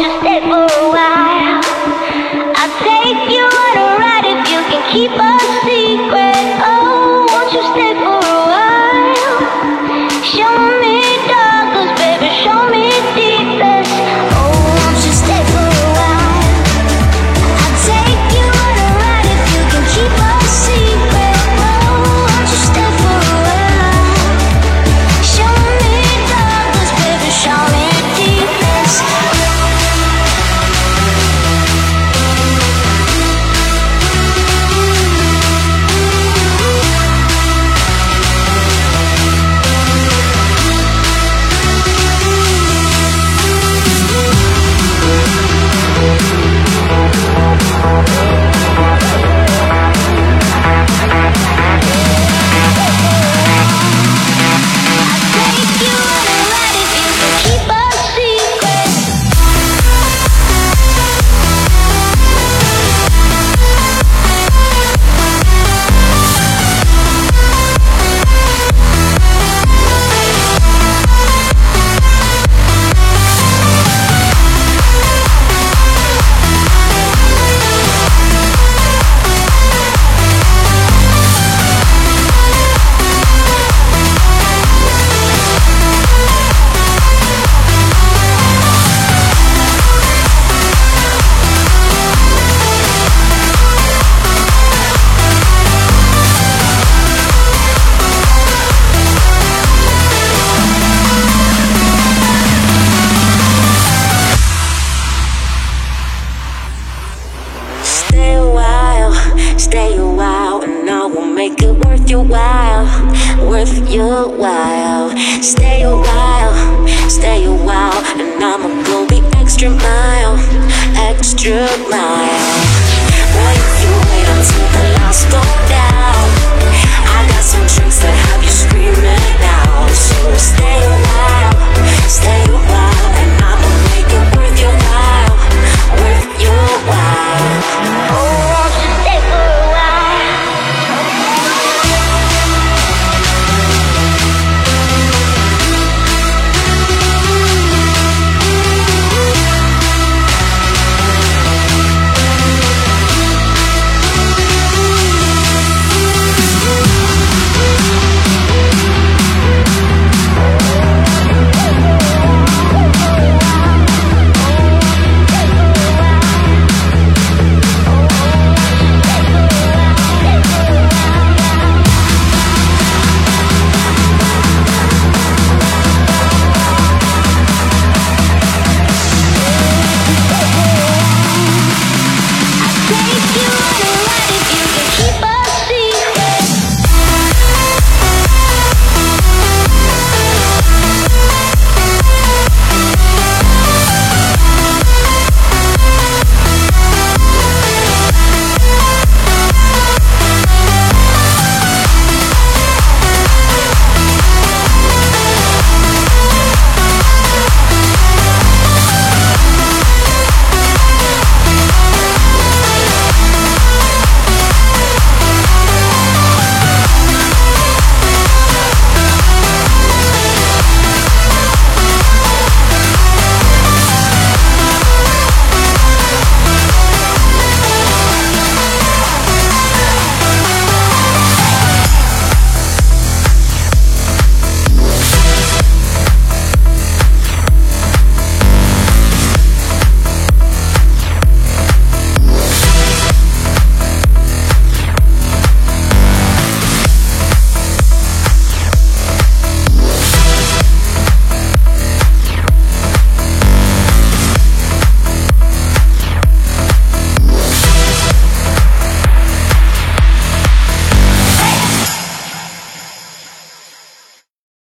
wanna stay for a while. a while, stay a while, stay a while, and I'ma go the extra mile, extra mile.